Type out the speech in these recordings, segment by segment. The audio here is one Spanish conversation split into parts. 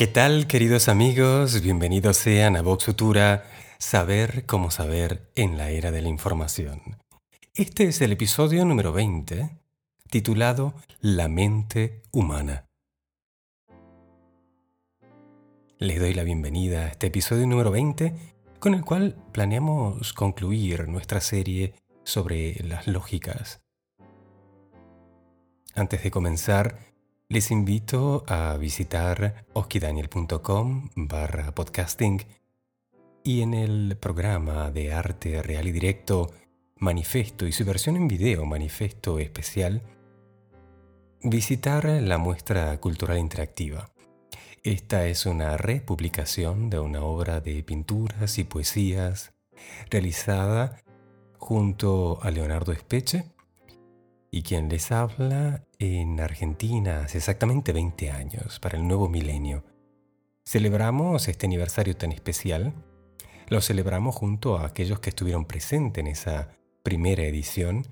¿Qué tal, queridos amigos? Bienvenidos sean a Vox Futura, Saber cómo saber en la era de la información. Este es el episodio número 20, titulado La mente humana. Les doy la bienvenida a este episodio número 20, con el cual planeamos concluir nuestra serie sobre las lógicas. Antes de comenzar, les invito a visitar oskidaniel.com barra podcasting y en el programa de arte real y directo Manifesto y su versión en video Manifesto especial, visitar la muestra cultural interactiva. Esta es una republicación de una obra de pinturas y poesías realizada junto a Leonardo Espeche y quien les habla en Argentina hace exactamente 20 años, para el nuevo milenio. Celebramos este aniversario tan especial. Lo celebramos junto a aquellos que estuvieron presentes en esa primera edición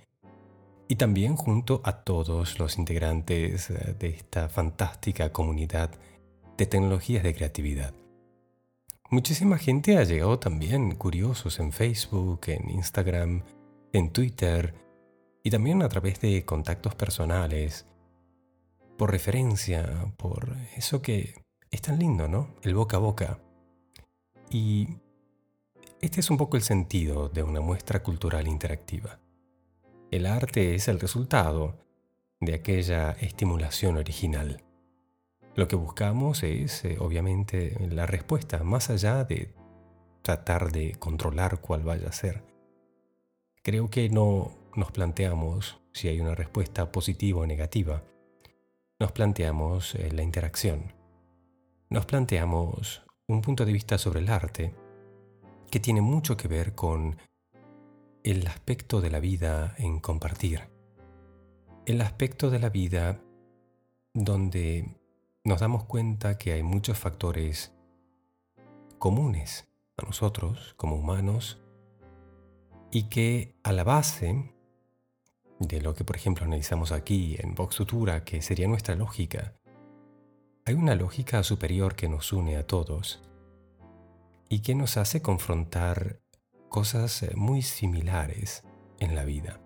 y también junto a todos los integrantes eh, de esta fantástica comunidad de tecnologías de creatividad. Muchísima gente ha llegado también, curiosos en Facebook, en Instagram, en Twitter, y también a través de contactos personales, por referencia, por eso que es tan lindo, ¿no? El boca a boca. Y este es un poco el sentido de una muestra cultural interactiva. El arte es el resultado de aquella estimulación original. Lo que buscamos es, eh, obviamente, la respuesta, más allá de tratar de controlar cuál vaya a ser. Creo que no nos planteamos si hay una respuesta positiva o negativa. Nos planteamos eh, la interacción. Nos planteamos un punto de vista sobre el arte que tiene mucho que ver con el aspecto de la vida en compartir. El aspecto de la vida donde nos damos cuenta que hay muchos factores comunes a nosotros como humanos y que a la base de lo que por ejemplo analizamos aquí en Vox Futura, que sería nuestra lógica, hay una lógica superior que nos une a todos y que nos hace confrontar cosas eh, muy similares en la vida.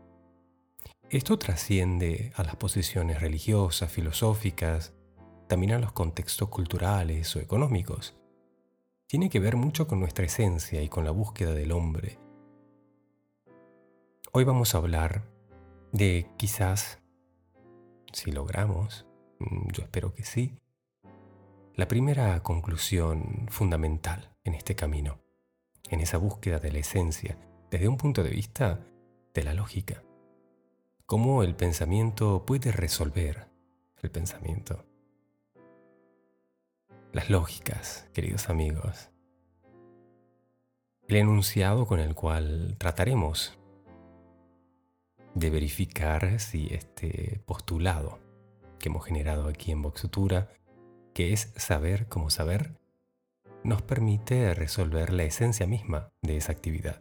Esto trasciende a las posiciones religiosas, filosóficas, también a los contextos culturales o económicos. Tiene que ver mucho con nuestra esencia y con la búsqueda del hombre. Hoy vamos a hablar de quizás, si logramos, mm, yo espero que sí, la primera conclusión fundamental en este camino, en esa búsqueda de la esencia, desde un punto de vista de la lógica. Cómo el pensamiento puede resolver el pensamiento. Las lógicas, queridos amigos. El enunciado con el cual trataremos de verificar si este postulado que hemos generado aquí en Voxutura, que es saber cómo saber, nos permite resolver la esencia misma de esa actividad.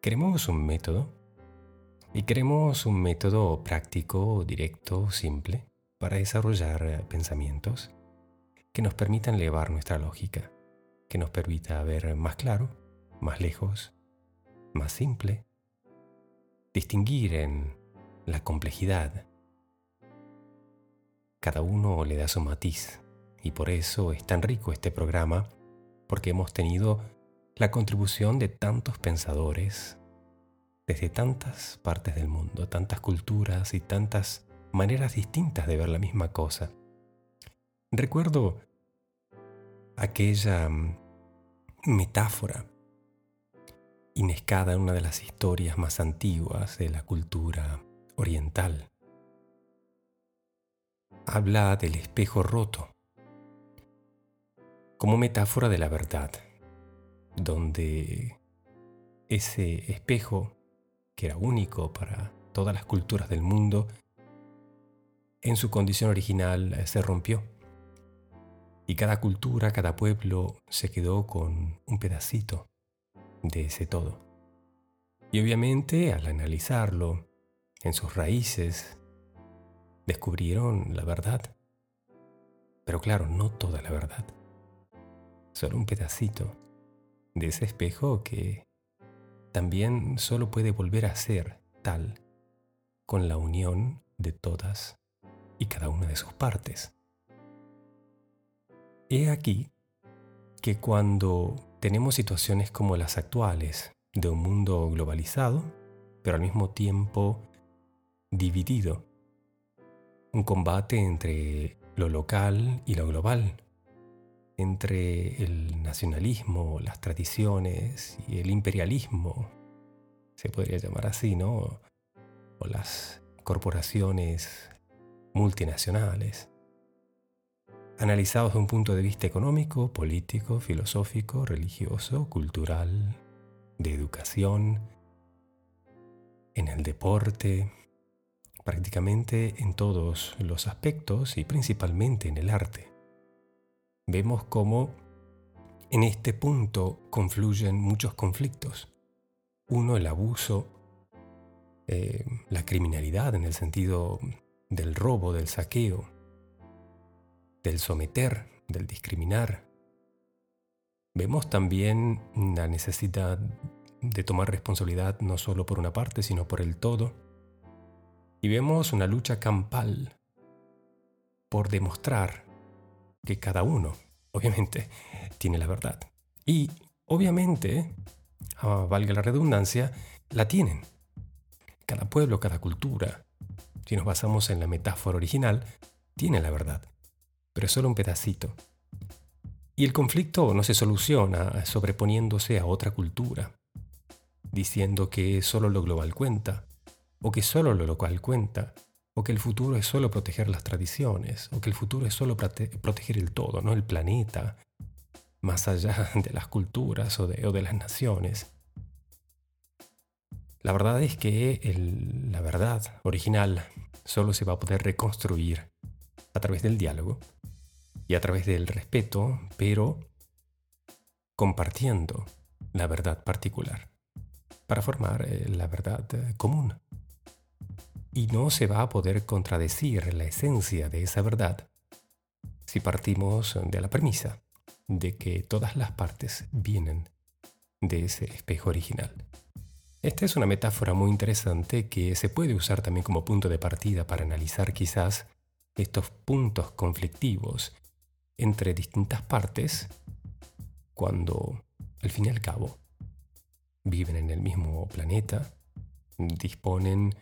Queremos un método y queremos un método práctico, directo, simple, para desarrollar pensamientos que nos permitan elevar nuestra lógica, que nos permita ver más claro, más lejos, más simple distinguir en la complejidad. Cada uno le da su matiz y por eso es tan rico este programa, porque hemos tenido la contribución de tantos pensadores desde tantas partes del mundo, tantas culturas y tantas maneras distintas de ver la misma cosa. Recuerdo aquella mm, metáfora inescada en una de las historias más antiguas de la cultura oriental. Habla del espejo roto como metáfora de la verdad, donde ese espejo, que era único para todas las culturas del mundo, en su condición original se rompió. Y cada cultura, cada pueblo se quedó con un pedacito de ese todo. Y obviamente al analizarlo en sus raíces, descubrieron la verdad. Pero claro, no toda la verdad. Solo un pedacito de ese espejo que también solo puede volver a ser tal con la unión de todas y cada una de sus partes. He aquí que cuando tenemos situaciones como las actuales de un mundo globalizado, pero al mismo tiempo dividido, un combate entre lo local y lo global, entre el nacionalismo, las tradiciones y el imperialismo, se podría llamar así, ¿no? O las corporaciones multinacionales, analizados desde un punto de vista económico, político, filosófico, religioso, cultural, de educación, en el deporte, prácticamente en todos los aspectos y principalmente en el arte. Vemos cómo en este punto confluyen muchos conflictos. Uno, el abuso, eh, la criminalidad en el sentido del robo, del saqueo, del someter, del discriminar. Vemos también la necesidad de tomar responsabilidad no solo por una parte, sino por el todo. Y vemos una lucha campal por demostrar que cada uno, obviamente, tiene la verdad. Y, obviamente, ah, valga la redundancia, la tienen. Cada pueblo, cada cultura, si nos basamos en la metáfora original, tiene la verdad pero solo un pedacito. Y el conflicto no se soluciona sobreponiéndose a otra cultura, diciendo que solo lo global cuenta, o que solo lo local cuenta, o que el futuro es solo proteger las tradiciones, o que el futuro es solo proteger el todo, no el planeta, más allá de las culturas o de, de las naciones. La verdad es que la verdad original solo se va a poder reconstruir a través del diálogo y a través del respeto, pero compartiendo la verdad particular para formar eh, la verdad eh, común. Y no se va a poder contradecir la esencia de esa verdad si partimos de la premisa de que todas las partes vienen de ese espejo original. Esta es una metáfora muy interesante que se puede usar también como punto de partida para analizar quizás estos puntos conflictivos entre distintas partes cuando, al fin y al cabo, viven en el mismo planeta, disponen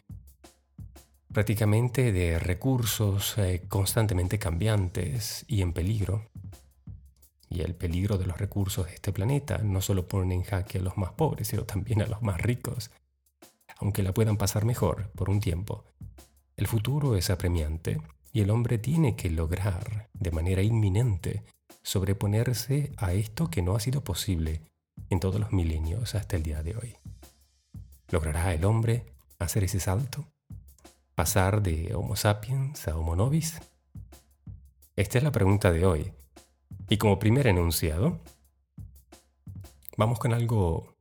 prácticamente de recursos eh, constantemente cambiantes y en peligro. Y el peligro de los recursos de este planeta no solo pone en jaque a los más pobres, sino también a los más ricos. Aunque la puedan pasar mejor por un tiempo, el futuro es apremiante y el hombre tiene que lograr de manera inminente sobreponerse a esto que no ha sido posible en todos los milenios hasta el día de hoy. ¿Logrará el hombre hacer ese salto? ¿Pasar de Homo sapiens a Homo novis? Esta es la pregunta de hoy. Y como primer enunciado, vamos con algo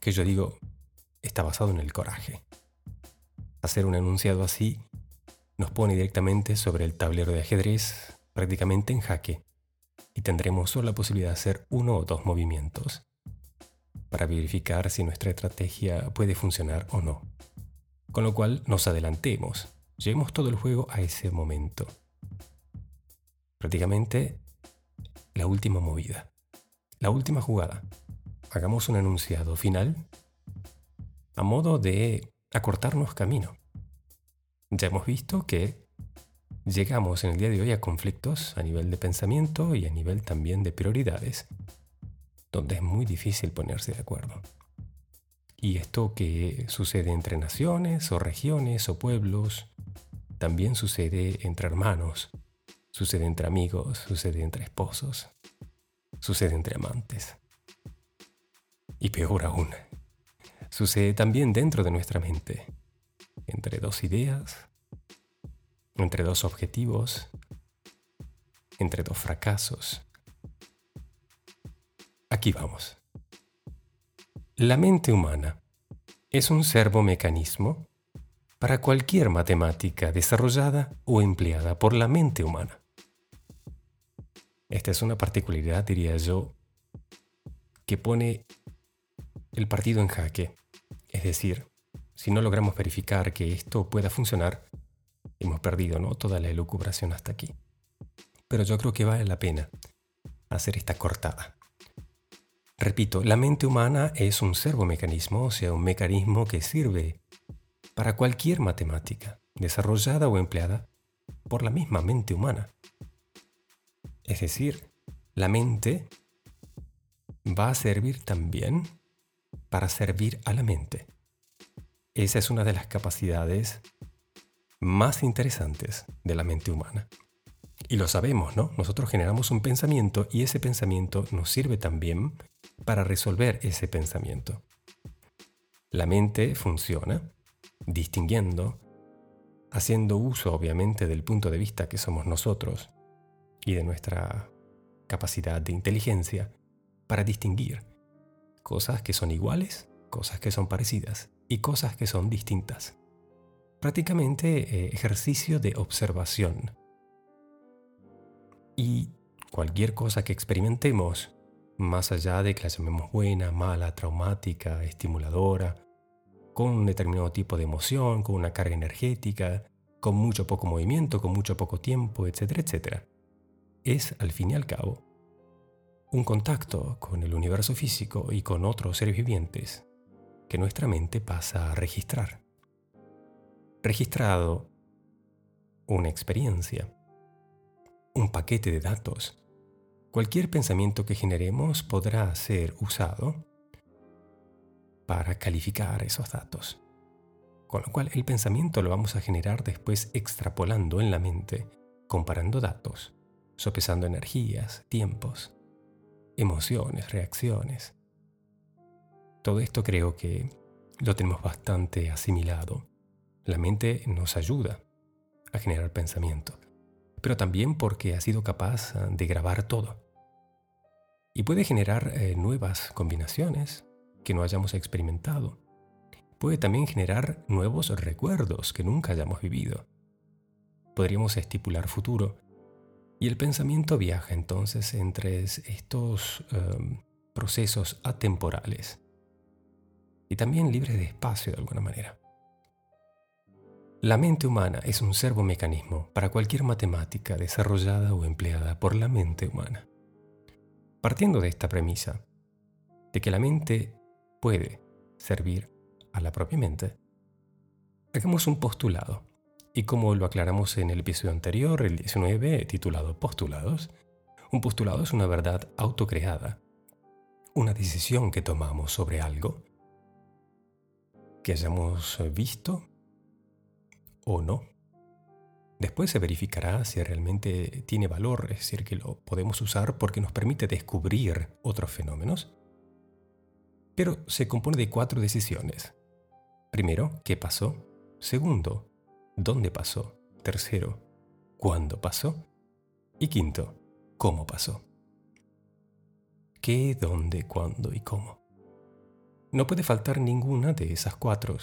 que yo digo está basado en el coraje. Hacer un enunciado así nos pone directamente sobre el tablero de ajedrez, prácticamente en jaque, y tendremos solo la posibilidad de hacer uno o dos movimientos para verificar si nuestra estrategia puede funcionar o no. Con lo cual nos adelantemos, llevemos todo el juego a ese momento. Prácticamente la última movida, la última jugada. Hagamos un enunciado final a modo de acortarnos camino. Ya hemos visto que llegamos en el día de hoy a conflictos a nivel de pensamiento y a nivel también de prioridades, donde es muy difícil ponerse de acuerdo. Y esto que sucede entre naciones o regiones o pueblos, también sucede entre hermanos, sucede entre amigos, sucede entre esposos, sucede entre amantes. Y peor aún, sucede también dentro de nuestra mente entre dos ideas, entre dos objetivos, entre dos fracasos. Aquí vamos. La mente humana es un servomecanismo para cualquier matemática desarrollada o empleada por la mente humana. Esta es una particularidad, diría yo, que pone el partido en jaque. Es decir, si no logramos verificar que esto pueda funcionar, hemos perdido ¿no? toda la elucubración hasta aquí. Pero yo creo que vale la pena hacer esta cortada. Repito, la mente humana es un servomecanismo, o sea, un mecanismo que sirve para cualquier matemática, desarrollada o empleada por la misma mente humana. Es decir, la mente va a servir también para servir a la mente. Esa es una de las capacidades más interesantes de la mente humana. Y lo sabemos, ¿no? Nosotros generamos un pensamiento y ese pensamiento nos sirve también para resolver ese pensamiento. La mente funciona distinguiendo, haciendo uso obviamente del punto de vista que somos nosotros y de nuestra capacidad de inteligencia para distinguir cosas que son iguales, cosas que son parecidas y cosas que son distintas. Prácticamente eh, ejercicio de observación. Y cualquier cosa que experimentemos, más allá de que la llamemos buena, mala, traumática, estimuladora, con un determinado tipo de emoción, con una carga energética, con mucho poco movimiento, con mucho poco tiempo, etcétera, etcétera, es, al fin y al cabo, un contacto con el universo físico y con otros seres vivientes que nuestra mente pasa a registrar. Registrado una experiencia, un paquete de datos. Cualquier pensamiento que generemos podrá ser usado para calificar esos datos. Con lo cual el pensamiento lo vamos a generar después extrapolando en la mente, comparando datos, sopesando energías, tiempos, emociones, reacciones. Todo esto creo que lo tenemos bastante asimilado. La mente nos ayuda a generar pensamiento, pero también porque ha sido capaz de grabar todo. Y puede generar eh, nuevas combinaciones que no hayamos experimentado. Puede también generar nuevos recuerdos que nunca hayamos vivido. Podríamos estipular futuro y el pensamiento viaja entonces entre estos em, procesos atemporales y también libres de espacio de alguna manera. La mente humana es un servomecanismo para cualquier matemática desarrollada o empleada por la mente humana. Partiendo de esta premisa, de que la mente puede servir a la propia mente, hagamos un postulado y como lo aclaramos en el episodio anterior, el 19, titulado Postulados, un postulado es una verdad autocreada, una decisión que tomamos sobre algo que hayamos visto o no. Después se verificará si realmente tiene valor, es decir, que lo podemos usar porque nos permite descubrir otros fenómenos. Pero se compone de cuatro decisiones. Primero, ¿qué pasó? Segundo, dónde pasó. Tercero, cuándo pasó. Y quinto, cómo pasó. ¿Qué, dónde, cuándo y cómo? No puede faltar ninguna de esas cuatro,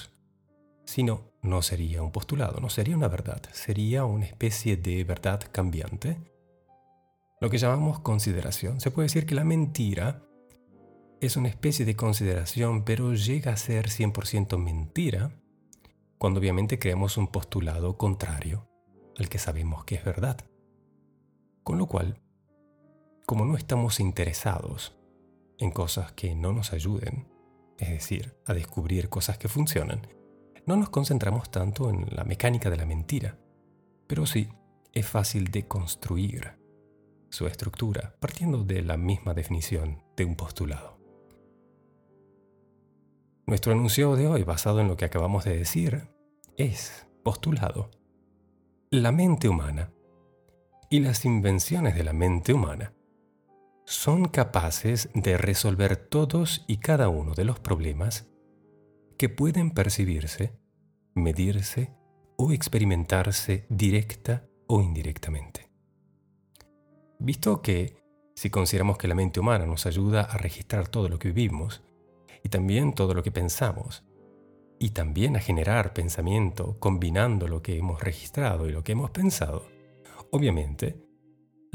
sino no sería un postulado, no sería una verdad, sería una especie de verdad cambiante. Lo que llamamos consideración. Se puede decir que la mentira es una especie de consideración, pero llega a ser 100% mentira cuando obviamente creamos un postulado contrario al que sabemos que es verdad. Con lo cual, como no estamos interesados en cosas que no nos ayuden, es decir, a descubrir cosas que funcionan, no nos concentramos tanto en la mecánica de la mentira, pero sí es fácil de construir su estructura partiendo de la misma definición de un postulado. Nuestro anuncio de hoy, basado en lo que acabamos de decir, es postulado. La mente humana y las invenciones de la mente humana son capaces de resolver todos y cada uno de los problemas que pueden percibirse, medirse o experimentarse directa o indirectamente. Visto que, si consideramos que la mente humana nos ayuda a registrar todo lo que vivimos, y también todo lo que pensamos, y también a generar pensamiento combinando lo que hemos registrado y lo que hemos pensado, obviamente,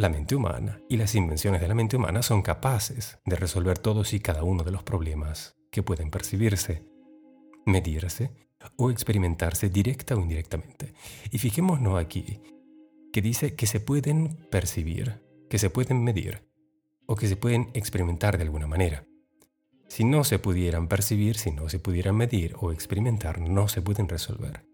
la mente humana y las invenciones de la mente humana son capaces de resolver todos y cada uno de los problemas que pueden percibirse, medirse o experimentarse directa o indirectamente. Y fijémonos aquí que dice que se pueden percibir, que se pueden medir o que se pueden experimentar de alguna manera. Si no se pudieran percibir, si no se pudieran medir o experimentar, no se pueden resolver.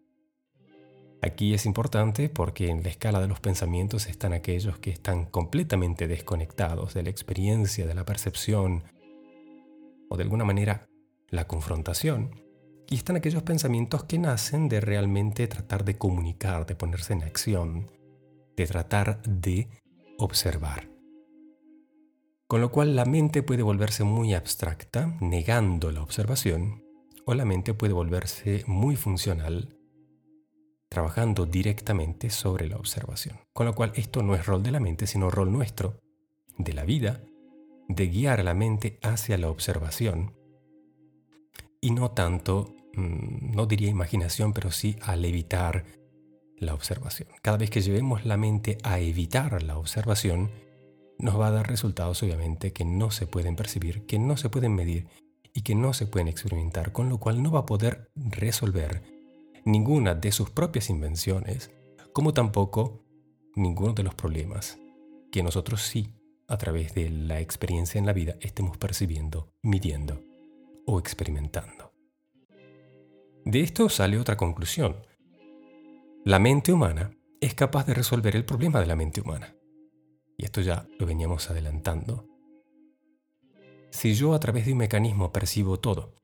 Aquí es importante porque en la escala de los pensamientos están aquellos que están completamente desconectados de la experiencia, de la percepción o de alguna manera la confrontación. Y están aquellos pensamientos que nacen de realmente tratar de comunicar, de ponerse en acción, de tratar de observar. Con lo cual la mente puede volverse muy abstracta, negando la observación, o la mente puede volverse muy funcional, trabajando directamente sobre la observación. Con lo cual esto no es rol de la mente, sino rol nuestro, de la vida, de guiar la mente hacia la observación y no tanto, mm, no diría imaginación, pero sí al evitar la observación. Cada vez que llevemos la mente a evitar la observación, nos va a dar resultados obviamente que no se pueden percibir, que no se pueden medir y que no se pueden experimentar, con lo cual no va a poder resolver ninguna de sus propias invenciones, como tampoco ninguno de los problemas que nosotros sí, a través de la experiencia en la vida, estemos percibiendo, midiendo o experimentando. De esto sale otra conclusión. La mente humana es capaz de resolver el problema de la mente humana. Y esto ya lo veníamos adelantando. Si yo a través de un mecanismo percibo todo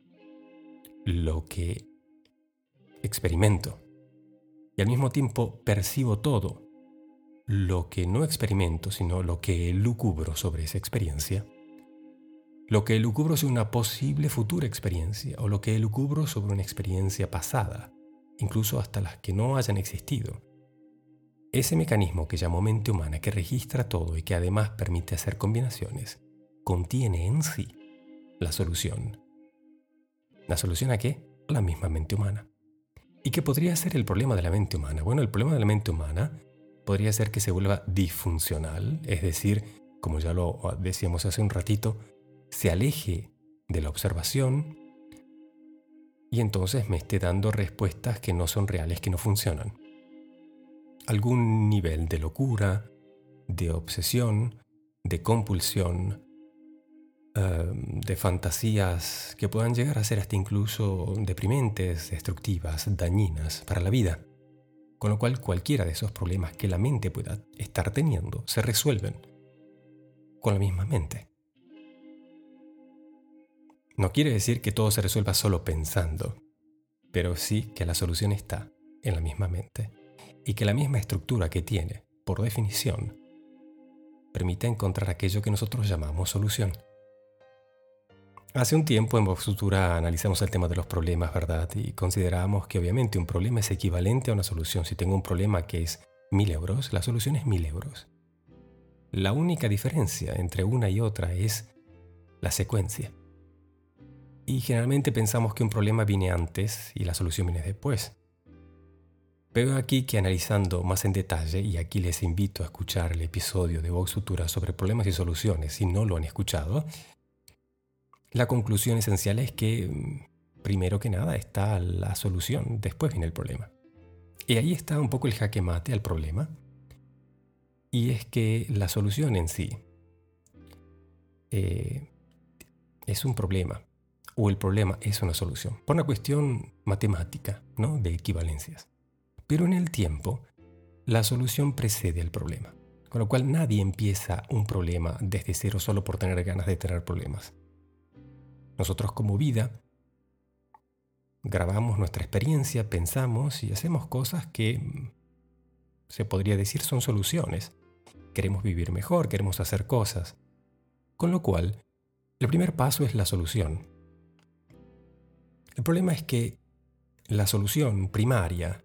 lo que experimento y al mismo tiempo percibo todo lo que no experimento, sino lo que elucubro sobre esa experiencia, lo que elucubro sobre una posible futura experiencia o lo que elucubro sobre una experiencia pasada, incluso hasta las que no hayan existido, ese mecanismo que llamo mente humana, que registra todo y que además permite hacer combinaciones, contiene en sí la solución. ¿La solución a qué? La misma mente humana. ¿Y qué podría ser el problema de la mente humana? Bueno, el problema de la mente humana podría ser que se vuelva disfuncional, es decir, como ya lo decíamos hace un ratito, se aleje de la observación y entonces me esté dando respuestas que no son reales, que no funcionan algún nivel de locura, de obsesión, de compulsión, em, de fantasías que puedan llegar a ser hasta incluso deprimentes, destructivas, dañinas para la vida. Con lo cual cualquiera de esos problemas que la mente pueda estar teniendo se resuelven con la misma mente. No quiere decir que todo se resuelva solo pensando, pero sí que la solución está en la misma mente y que la misma estructura que tiene, por definición, permite encontrar aquello que nosotros llamamos solución. Hace un tiempo en Vox Futura analizamos el tema de los problemas, ¿verdad? Y consideramos que obviamente un problema es equivalente a una solución. Si tengo un problema que es mil euros, la solución es mil euros. La única diferencia entre una y otra es la secuencia. Y generalmente pensamos que un problema viene antes y la solución viene después. Veo aquí que analizando más en detalle, y aquí les invito a escuchar el episodio de Vox Futura sobre problemas y soluciones si no lo han escuchado, la conclusión esencial es que, mm, primero que nada, está la solución, después viene el problema. Y ahí está un poco el jaque mate al problema, y es que la solución en sí eh, es un problema, o el problema es una solución, por una cuestión matemática, ¿no? de equivalencias. Pero en el tiempo, la solución precede al problema. Con lo cual nadie empieza un problema desde cero solo por tener ganas de tener problemas. Nosotros como vida grabamos nuestra experiencia, pensamos y hacemos cosas que mm, se podría decir son soluciones. Queremos vivir mejor, queremos hacer cosas. Con lo cual, el primer paso es la solución. El problema es que la solución primaria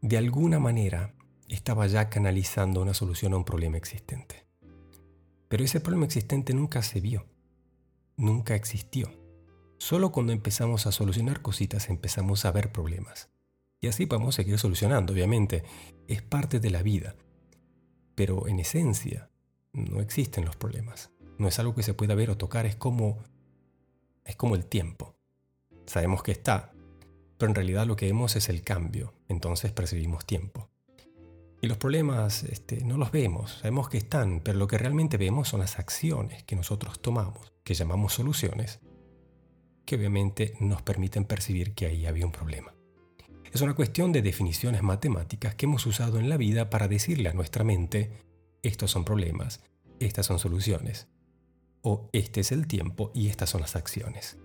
de alguna manera estaba ya canalizando una solución a un problema existente. Pero ese problema existente nunca se vio, nunca existió. Solo cuando empezamos a solucionar cositas empezamos a ver problemas. Y así podemos seguir solucionando, obviamente. Es parte de la vida. pero en esencia no existen los problemas. No es algo que se pueda ver o tocar, es como es como el tiempo. Sabemos que está, pero en realidad lo que vemos es el cambio, entonces percibimos tiempo. Y los problemas este, no los vemos, sabemos que están, pero lo que realmente vemos son las acciones que nosotros tomamos, que llamamos soluciones, que obviamente nos permiten percibir que ahí había un problema. Es una cuestión de definiciones matemáticas que hemos usado en la vida para decirle a nuestra mente, estos son problemas, estas son soluciones, o este es el tiempo y estas son las acciones.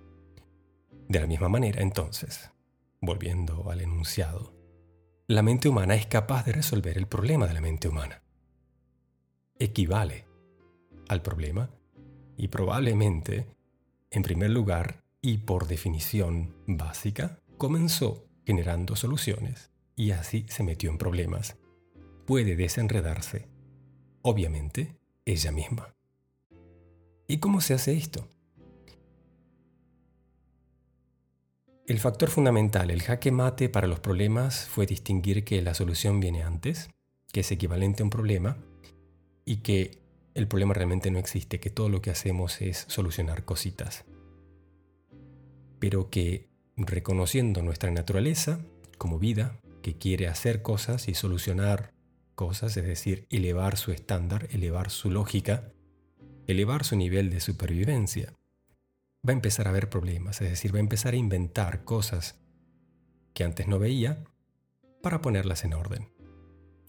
De la misma manera, entonces, volviendo al enunciado, la mente humana es capaz de resolver el problema de la mente humana. Equivale al problema y probablemente, en primer lugar y por definición básica, comenzó generando soluciones y así se metió en problemas. Puede desenredarse, obviamente, ella misma. ¿Y cómo se hace esto? El factor fundamental, el jaque mate para los problemas fue distinguir que la solución viene antes, que es equivalente a un problema, y que el problema realmente no existe, que todo lo que hacemos es solucionar cositas. Pero que reconociendo nuestra naturaleza como vida, que quiere hacer cosas y solucionar cosas, es decir, elevar su estándar, elevar su lógica, elevar su nivel de supervivencia, va a empezar a haber problemas, es decir, va a empezar a inventar cosas que antes no veía para ponerlas en orden.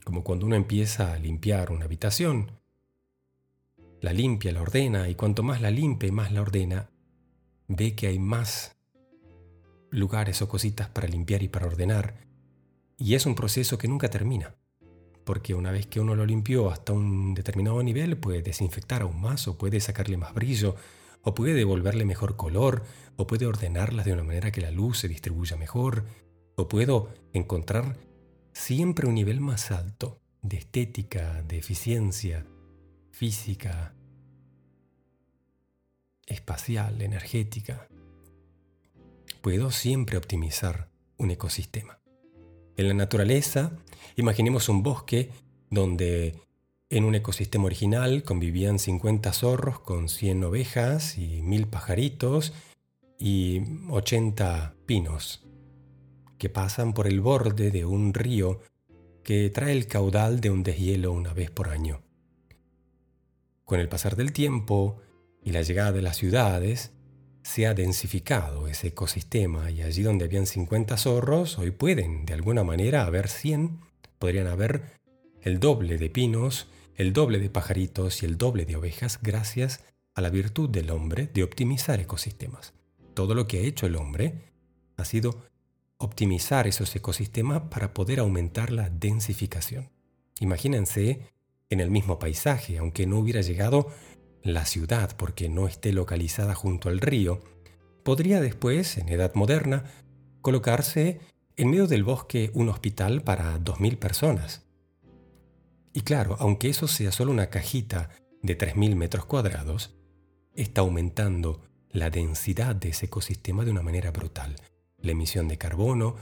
Como cuando uno empieza a limpiar una habitación, la limpia, la ordena, y cuanto más la limpia y más la ordena, ve que hay más lugares o cositas para limpiar y para ordenar, y es un proceso que nunca termina, porque una vez que uno lo limpió hasta un determinado nivel, puede desinfectar aún más o puede sacarle más brillo, o puede devolverle mejor color, o puede ordenarlas de una manera que la luz se distribuya mejor, o puedo encontrar siempre un nivel más alto de estética, de eficiencia, física, espacial, energética. Puedo siempre optimizar un ecosistema. En la naturaleza, imaginemos un bosque donde en un ecosistema original convivían 50 zorros con 100 ovejas y 1000 pajaritos y 80 pinos que pasan por el borde de un río que trae el caudal de un deshielo una vez por año. Con el pasar del tiempo y la llegada de las ciudades, se ha densificado ese ecosistema y allí donde habían 50 zorros, hoy pueden de alguna manera haber 100, podrían haber el doble de pinos el doble de pajaritos y el doble de ovejas gracias a la virtud del hombre de optimizar ecosistemas. Todo lo que ha hecho el hombre ha sido optimizar esos ecosistemas para poder aumentar la densificación. Imagínense en el mismo paisaje, aunque no hubiera llegado la ciudad porque no esté localizada junto al río, podría después, en edad moderna, colocarse en medio del bosque un hospital para 2.000 personas. Y claro, aunque eso sea solo una cajita de 3.000 metros cuadrados, está aumentando la densidad de ese ecosistema de una manera brutal. La emisión de carbono,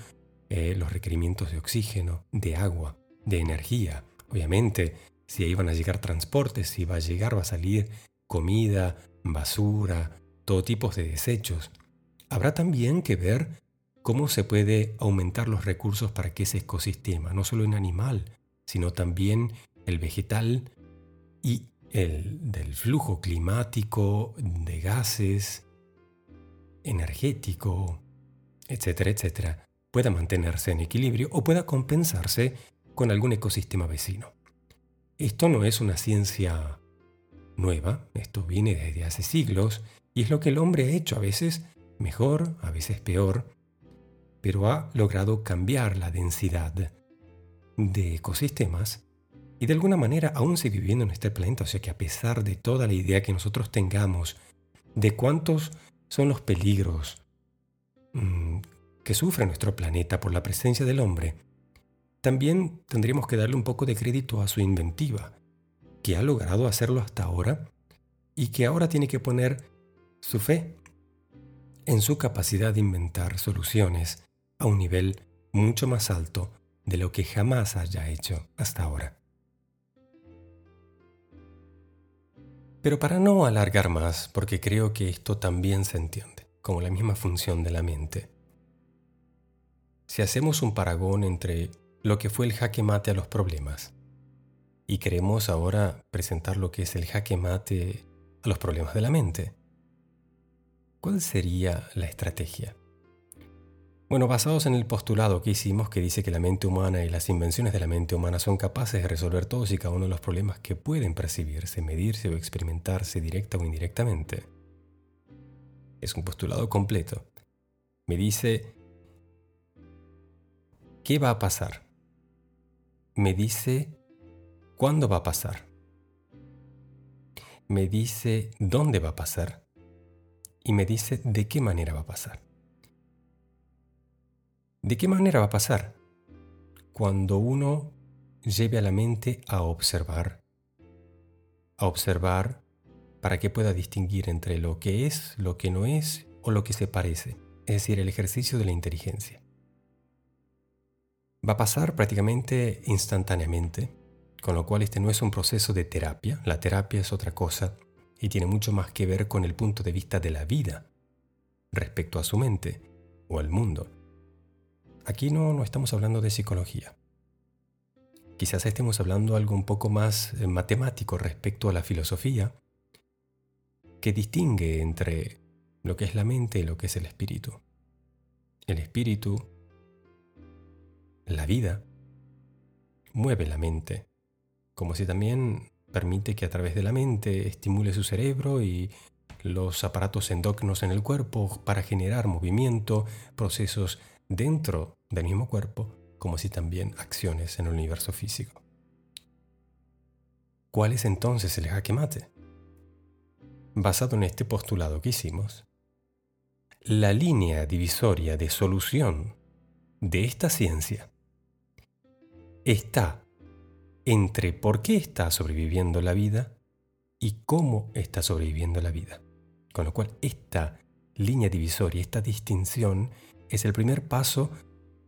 eh, los requerimientos de oxígeno, de agua, de energía. Obviamente, si ahí van a llegar transportes, si va a llegar, va a salir comida, basura, todo tipo de desechos. Habrá también que ver cómo se puede aumentar los recursos para que ese ecosistema, no solo en animal, sino también el vegetal y el del flujo climático, de gases, energético, etcétera, etcétera, pueda mantenerse en equilibrio o pueda compensarse con algún ecosistema vecino. Esto no es una ciencia nueva, esto viene desde hace siglos y es lo que el hombre ha hecho a veces mejor, a veces peor, pero ha logrado cambiar la densidad de ecosistemas y de alguna manera aún sigue viviendo en este planeta, o sea que a pesar de toda la idea que nosotros tengamos de cuántos son los peligros mm, que sufre nuestro planeta por la presencia del hombre, también tendríamos que darle un poco de crédito a su inventiva, que ha logrado hacerlo hasta ahora y que ahora tiene que poner su fe en su capacidad de inventar soluciones a un nivel mucho más alto de lo que jamás haya hecho hasta ahora. Pero para no alargar más, porque creo que esto también se entiende, como la misma función de la mente. Si hacemos un paragón entre lo que fue el jaque mate a los problemas y queremos ahora presentar lo que es el jaque mate a los problemas de la mente, ¿cuál sería la estrategia? Bueno, basados en el postulado que hicimos que dice que la mente humana y las invenciones de la mente humana son capaces de resolver todos y cada uno de los problemas que pueden percibirse, medirse o experimentarse directa o indirectamente. Es un postulado completo. Me dice, ¿qué va a pasar? Me dice, ¿cuándo va a pasar? Me dice, ¿dónde va a pasar? Y me dice, ¿de qué manera va a pasar? ¿De qué manera va a pasar? Cuando uno lleve a la mente a observar, a observar para que pueda distinguir entre lo que es, lo que no es o lo que se parece, es decir, el ejercicio de la inteligencia. Va a pasar prácticamente instantáneamente, con lo cual este no es un proceso de terapia, la terapia es otra cosa y tiene mucho más que ver con el punto de vista de la vida respecto a su mente o al mundo. Aquí no, no estamos hablando de psicología. Quizás estemos hablando algo un poco más eh, matemático respecto a la filosofía, que distingue entre lo que es la mente y lo que es el espíritu. El espíritu, la vida, mueve la mente, como si también permite que a través de la mente estimule su cerebro y los aparatos endócrinos en el cuerpo para generar movimiento, procesos dentro del mismo cuerpo, como si también acciones en el universo físico. ¿Cuál es entonces el jaque mate? Basado en este postulado que hicimos, la línea divisoria de solución de esta ciencia está entre por qué está sobreviviendo la vida y cómo está sobreviviendo la vida. Con lo cual, esta línea divisoria, esta distinción, es el primer paso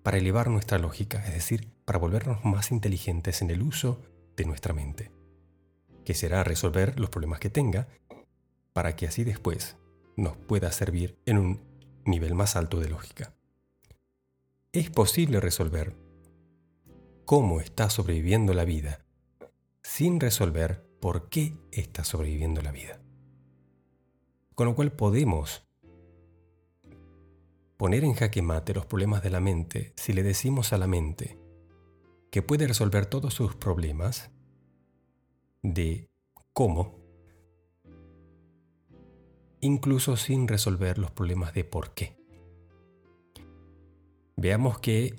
para elevar nuestra lógica, es decir, para volvernos más inteligentes en el uso de nuestra mente, que será resolver los problemas que tenga, para que así después nos pueda servir en un nivel más alto de lógica. Es posible resolver cómo está sobreviviendo la vida sin resolver por qué está sobreviviendo la vida. Con lo cual podemos poner en jaque mate los problemas de la mente si le decimos a la mente que puede resolver todos sus problemas de cómo, incluso sin resolver los problemas de por qué. Veamos que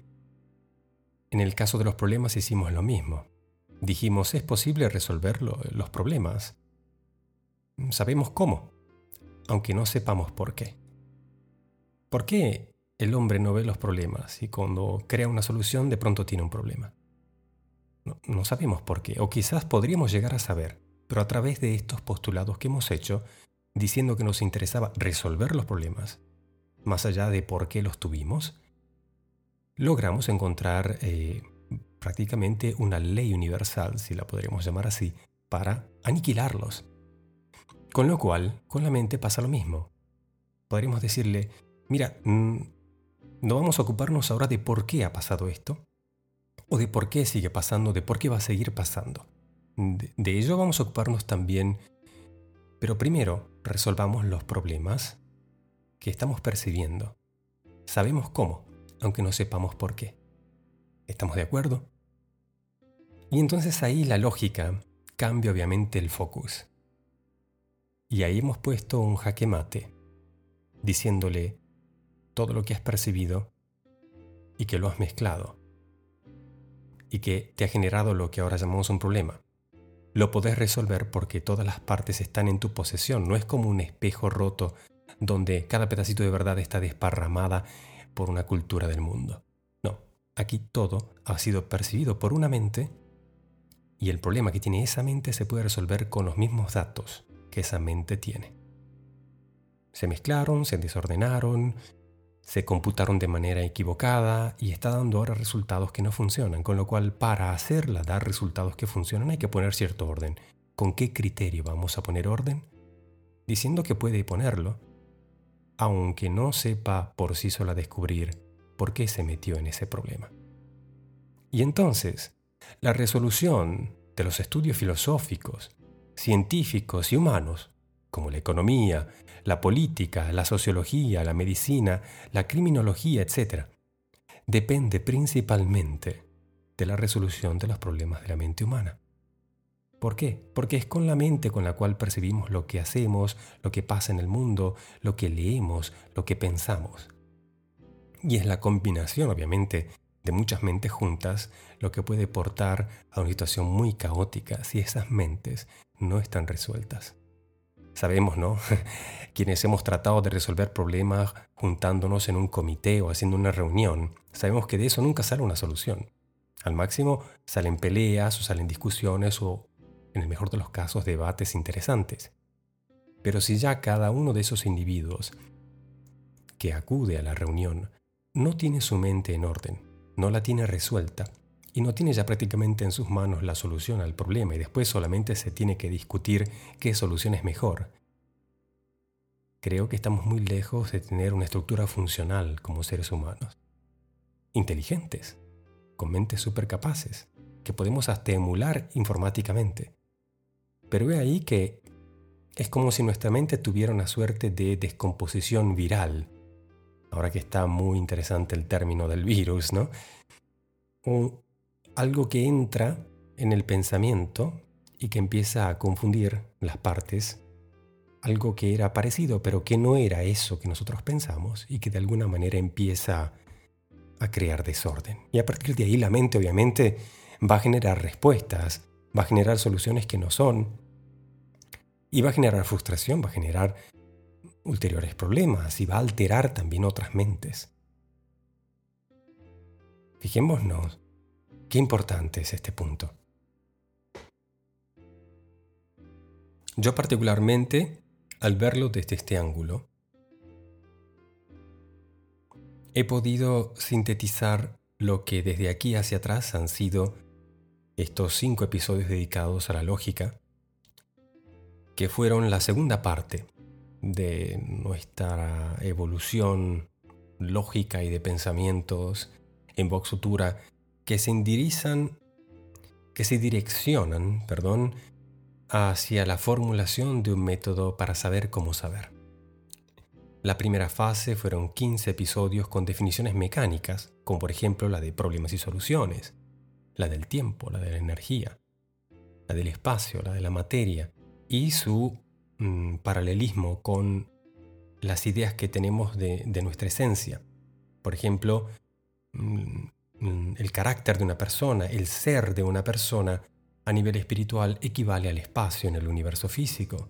en el caso de los problemas hicimos lo mismo. Dijimos, es posible resolver los problemas. Sabemos cómo, aunque no sepamos por qué. ¿Por qué el hombre no ve los problemas y cuando crea una solución de pronto tiene un problema? No, sabemos por qué, o quizás podríamos llegar a saber, pero a través de estos postulados que hemos hecho, diciendo que nos interesaba resolver los problemas, más allá de por qué los tuvimos, logramos encontrar eh, prácticamente una ley universal, si la podríamos llamar así, para aniquilarlos. Con lo cual, con la mente pasa lo mismo. Podríamos decirle, Mira, mm, no vamos a ocuparnos ahora de por qué ha pasado esto, o de por qué sigue pasando, de por qué va a seguir pasando. De, ello vamos a ocuparnos también, pero primero resolvamos los problemas que estamos percibiendo. Sabemos cómo, aunque no sepamos por qué. ¿Estamos de acuerdo? Y entonces ahí la lógica cambia obviamente el focus. Y ahí hemos puesto un jaque mate, diciéndole, todo lo que has percibido y que lo has mezclado y que te ha generado lo que ahora llamamos un problema. Lo podés resolver porque todas las partes están en tu posesión, no es como un espejo roto donde cada pedacito de verdad está desparramada por una cultura del mundo. No, aquí todo ha sido percibido por una mente y el problema que tiene esa mente se puede resolver con los mismos datos que esa mente tiene. Se mezclaron, se desordenaron, se computaron de manera equivocada y está dando ahora resultados que no funcionan, con lo cual para hacerla dar resultados que funcionan hay que poner cierto orden. con qué criterio vamos a poner orden, diciendo que puede ponerlo, aunque no sepa por sí sola descubrir por qué se metió en ese problema. Y entonces, la resolución de los estudios filosóficos, científicos y humanos, como la economía, la política, la sociología, la medicina, la criminología, etc., depende principalmente de la resolución de los problemas de la mente humana. ¿Por qué? Porque es con la mente con la cual percibimos lo que hacemos, lo que pasa en el mundo, lo que leemos, lo que pensamos. Y es la combinación, obviamente, de muchas mentes juntas lo que puede portar a una situación muy caótica si esas mentes no están resueltas. Sabemos, ¿no? Quienes hemos tratado de resolver problemas juntándonos en un comité o haciendo una reunión, sabemos que de eso nunca sale una solución. Al máximo salen peleas o salen discusiones o, en el mejor de los casos, debates interesantes. Pero si ya cada uno de esos individuos que acude a la reunión no tiene su mente en orden, no la tiene resuelta y no tiene ya prácticamente en sus manos la solución al problema y después solamente se tiene que discutir qué solución es mejor. Creo que estamos muy lejos de tener una estructura funcional como seres humanos. Inteligentes, con mentes supercapaces, que podemos hasta emular informáticamente. Pero ve ahí que es como si nuestra mente tuviera una suerte de descomposición viral. Ahora que está muy interesante el término del virus, ¿no? Algo que entra en el pensamiento y que empieza a confundir las partes, algo que era parecido pero que no era eso que nosotros pensamos y que de alguna manera empieza a crear desorden. Y a partir de ahí la mente obviamente va a generar respuestas, va a generar soluciones que no son, y va a generar frustración, va a generar ulteriores problemas y va a alterar también otras mentes. Fijémonos Qué importante es este punto. Yo particularmente, al verlo desde este ángulo, he podido sintetizar lo que desde aquí hacia atrás han sido estos cinco episodios dedicados a la lógica, que fueron la segunda parte de nuestra evolución lógica y de pensamientos en Vox que se indirizan, que se direccionan, perdón, hacia la formulación de un método para saber cómo saber. La primera fase fueron 15 episodios con definiciones mecánicas, como por ejemplo la de problemas y soluciones, la del tiempo, la de la energía, la del espacio, la de la materia, y su mm, paralelismo con las ideas que tenemos de, nuestra esencia. Por ejemplo, Mm, el carácter de una persona, el ser de una persona a nivel espiritual equivale al espacio en el universo físico,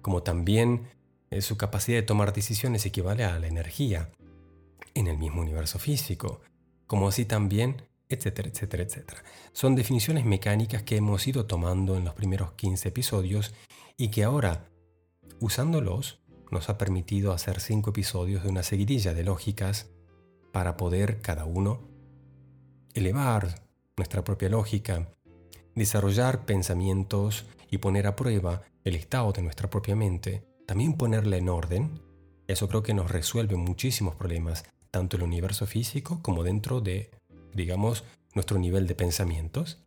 como también eh, su capacidad de tomar decisiones equivale a la energía en el mismo universo físico, como así también, etcétera, etcétera, etcétera. Son definiciones mecánicas que hemos ido tomando en los primeros 15 episodios y que ahora, usándolos, nos ha permitido hacer 5 episodios de una seguidilla de lógicas para poder cada uno elevar nuestra propia lógica, desarrollar pensamientos y poner a prueba el estado de nuestra propia mente, también ponerla en orden, eso creo que nos resuelve muchísimos problemas, tanto en el universo físico como dentro de, digamos, nuestro nivel de pensamientos.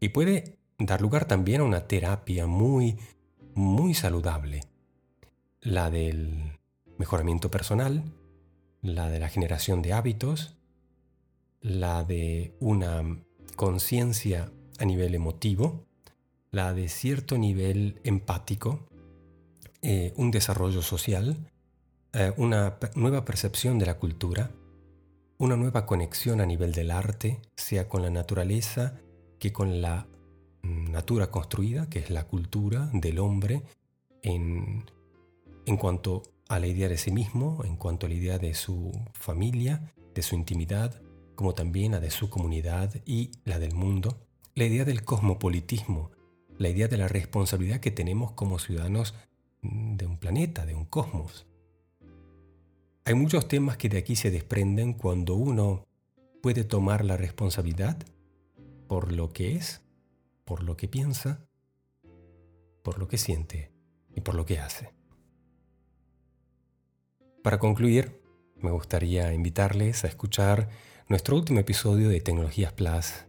Y puede dar lugar también a una terapia muy, muy saludable, la del mejoramiento personal, la de la generación de hábitos, la de una conciencia a nivel emotivo, la de cierto nivel empático, eh, un desarrollo social, eh, una nueva percepción de la cultura, una nueva conexión a nivel del arte, sea con la naturaleza que con la mm, natura construida, que es la cultura del hombre, en, en cuanto a la idea de sí mismo, en cuanto a la idea de su familia, de su intimidad, como también la de su comunidad y la del mundo, la idea del cosmopolitismo, la idea de la responsabilidad que tenemos como ciudadanos de un planeta, de un cosmos. Hay muchos temas que de aquí se desprenden cuando uno puede tomar la responsabilidad por lo que es, por lo que piensa, por lo que siente y por lo que hace. Para concluir, me gustaría invitarles a escuchar nuestro último episodio de Tecnologías Plus,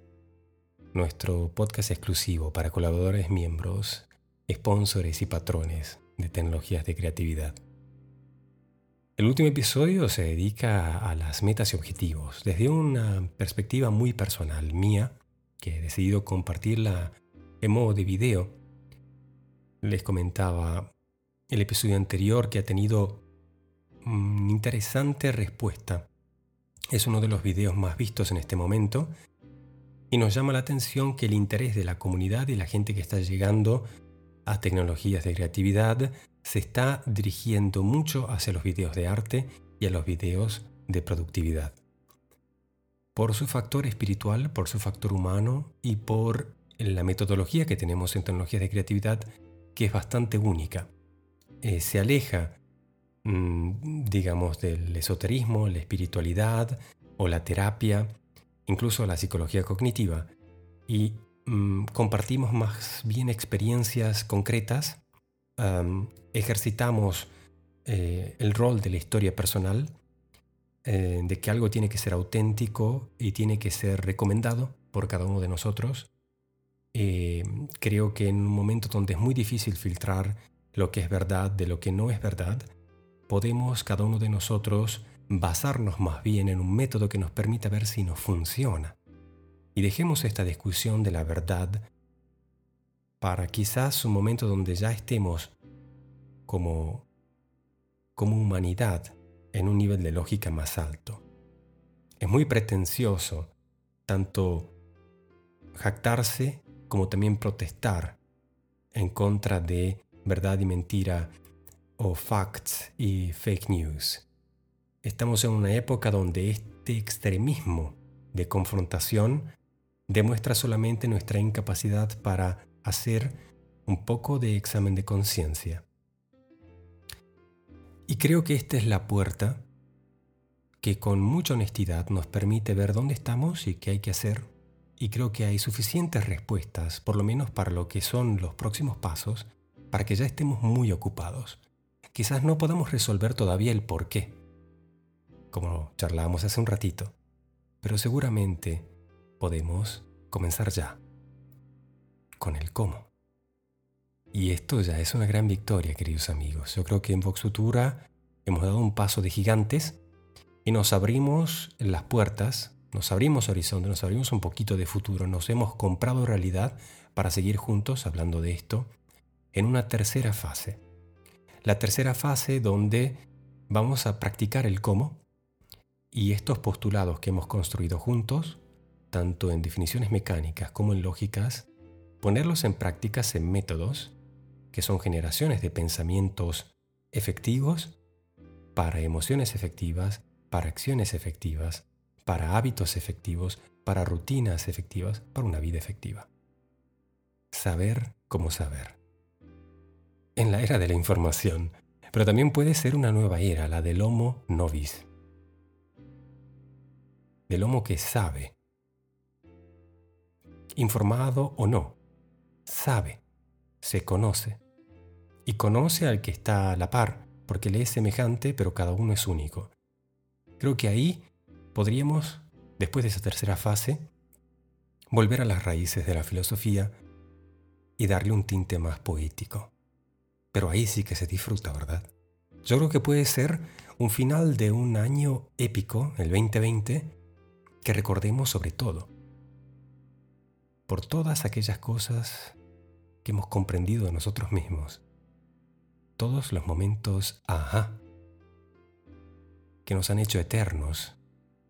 nuestro podcast exclusivo para colaboradores miembros, sponsores y patrones de tecnologías de creatividad. El último episodio se dedica a las metas y objetivos desde una perspectiva muy personal mía, que he decidido compartirla en modo de video. Les comentaba el episodio anterior que ha tenido una interesante respuesta. Es uno de los videos más vistos en este momento y nos llama la atención que el interés de la comunidad y la gente que está llegando a tecnologías de creatividad se está dirigiendo mucho hacia los videos de arte y a los videos de productividad. Por su factor espiritual, por su factor humano y por la metodología que tenemos en tecnologías de creatividad que es bastante única. Eh, se aleja, digamos, del esoterismo, la espiritualidad o la terapia, incluso la psicología cognitiva, y mm, compartimos más bien experiencias concretas ejercitamos eh, el rol de la historia personal, eh, de que algo tiene que ser auténtico y tiene que ser recomendado por cada uno de nosotros. Eh, creo que en un momento donde es muy difícil filtrar lo que es verdad de lo que no es verdad, podemos cada uno de nosotros basarnos más bien en un método que nos permita ver si nos funciona. Y dejemos esta discusión de la verdad para quizás un momento donde ya estemos como, como humanidad en un nivel de lógica más alto. Es muy pretencioso tanto jactarse como también protestar en contra de verdad y mentira o facts y fake news. Estamos en una época donde este extremismo de confrontación demuestra solamente nuestra incapacidad para hacer un poco de examen de conciencia. Y creo que esta es la puerta que con mucha honestidad nos permite ver dónde estamos y qué hay que hacer. Y creo que hay suficientes respuestas, por lo menos para lo que son los próximos pasos, para que ya estemos muy ocupados. Quizás no podamos resolver todavía el por qué, como charlábamos hace un ratito, pero seguramente podemos comenzar ya con el cómo. Y esto ya es una gran victoria, queridos amigos. Yo creo que en Vox Futura hemos dado un paso de gigantes y nos abrimos las puertas, nos abrimos horizonte, nos abrimos un poquito de futuro, nos hemos comprado realidad para seguir juntos hablando de esto en una tercera fase. La tercera fase donde vamos a practicar el cómo y estos postulados que hemos construido juntos, tanto en definiciones mecánicas como en lógicas, ponerlos en prácticas en métodos que son generaciones de pensamientos efectivos para emociones efectivas, para acciones efectivas, para hábitos efectivos, para rutinas efectivas, para una vida efectiva. Saber cómo saber. En la era de la información, pero también puede ser una nueva era, la del Homo novis. Del Homo que sabe, informado o no, sabe, se conoce. Y conoce al que está a la par, porque le es semejante, pero cada uno es único. Creo que ahí podríamos, después de esa tercera fase, volver a las raíces de la filosofía y darle un tinte más poético. Pero ahí sí que se disfruta, ¿verdad? Yo creo que puede ser un final de un año épico, el 2020, que recordemos sobre todo. Por todas aquellas cosas que hemos comprendido de nosotros mismos. Todos los momentos ajá que nos han hecho eternos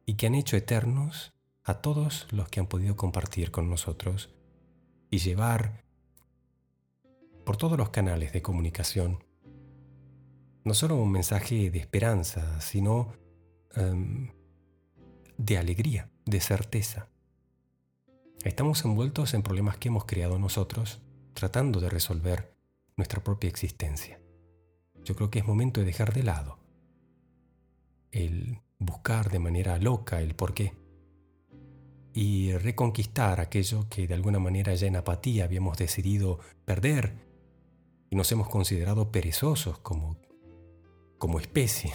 y que han hecho eternos a todos los que han podido compartir con nosotros y llevar por todos los canales de comunicación no solo un mensaje de esperanza, sino em, de alegría, de certeza. Estamos envueltos en problemas que hemos creado nosotros tratando de resolver nuestra propia existencia. Yo creo que es momento de dejar de lado el buscar de manera loca el por qué y reconquistar aquello que de alguna manera ya en apatía habíamos decidido perder y nos hemos considerado perezosos como, como especie.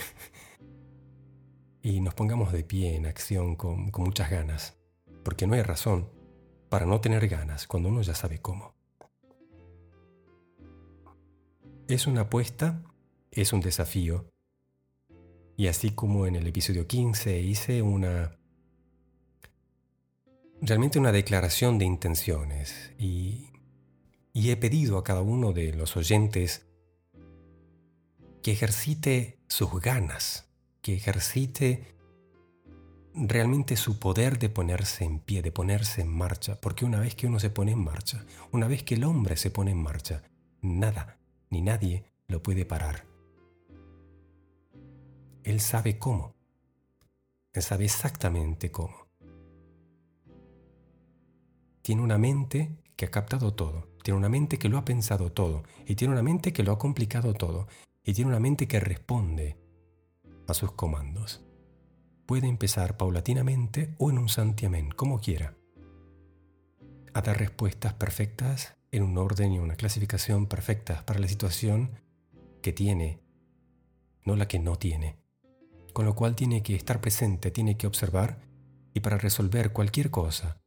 y nos pongamos de pie en acción con, con muchas ganas, porque no hay razón para no tener ganas cuando uno ya sabe cómo. Es una apuesta, es un desafío, y así como en el episodio 15 hice una realmente una declaración de intenciones y, y he pedido a cada uno de los oyentes que ejercite sus ganas, que ejercite realmente su poder de ponerse en pie, de ponerse en marcha, porque una vez que uno se pone en marcha, una vez que el hombre se pone en marcha, nada ni nadie lo puede parar. Él sabe cómo. Él sabe exactamente cómo tiene una mente que ha captado todo, tiene una mente que lo ha pensado todo, y tiene una mente que lo ha complicado todo, y tiene una mente que responde a sus comandos. Puede empezar paulatinamente o en un santiamén, como quiera, a dar respuestas perfectas en un orden y una clasificación perfectas para la situación que tiene, no la que no tiene. Con lo cual tiene que estar presente, tiene que observar y para resolver cualquier cosa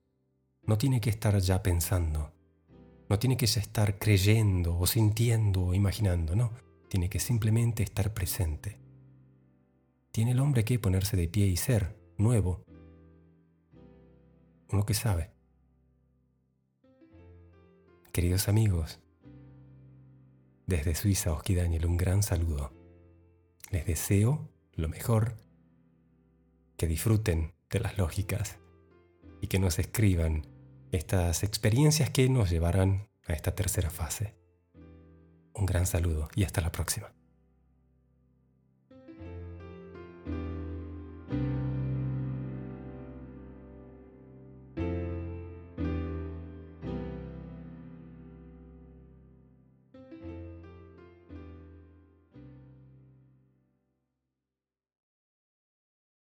no tiene que estar ya pensando, no tiene que ya estar creyendo o sintiendo o imaginando, no, tiene que simplemente estar presente. Tiene el hombre que ponerse de pie y ser nuevo, uno que sabe. Queridos amigos, desde Suiza os Daniel un gran saludo. Les deseo lo mejor, que disfruten de las lógicas y que nos escriban estas experiencias que nos llevarán a esta tercera fase. Un gran saludo y hasta la próxima.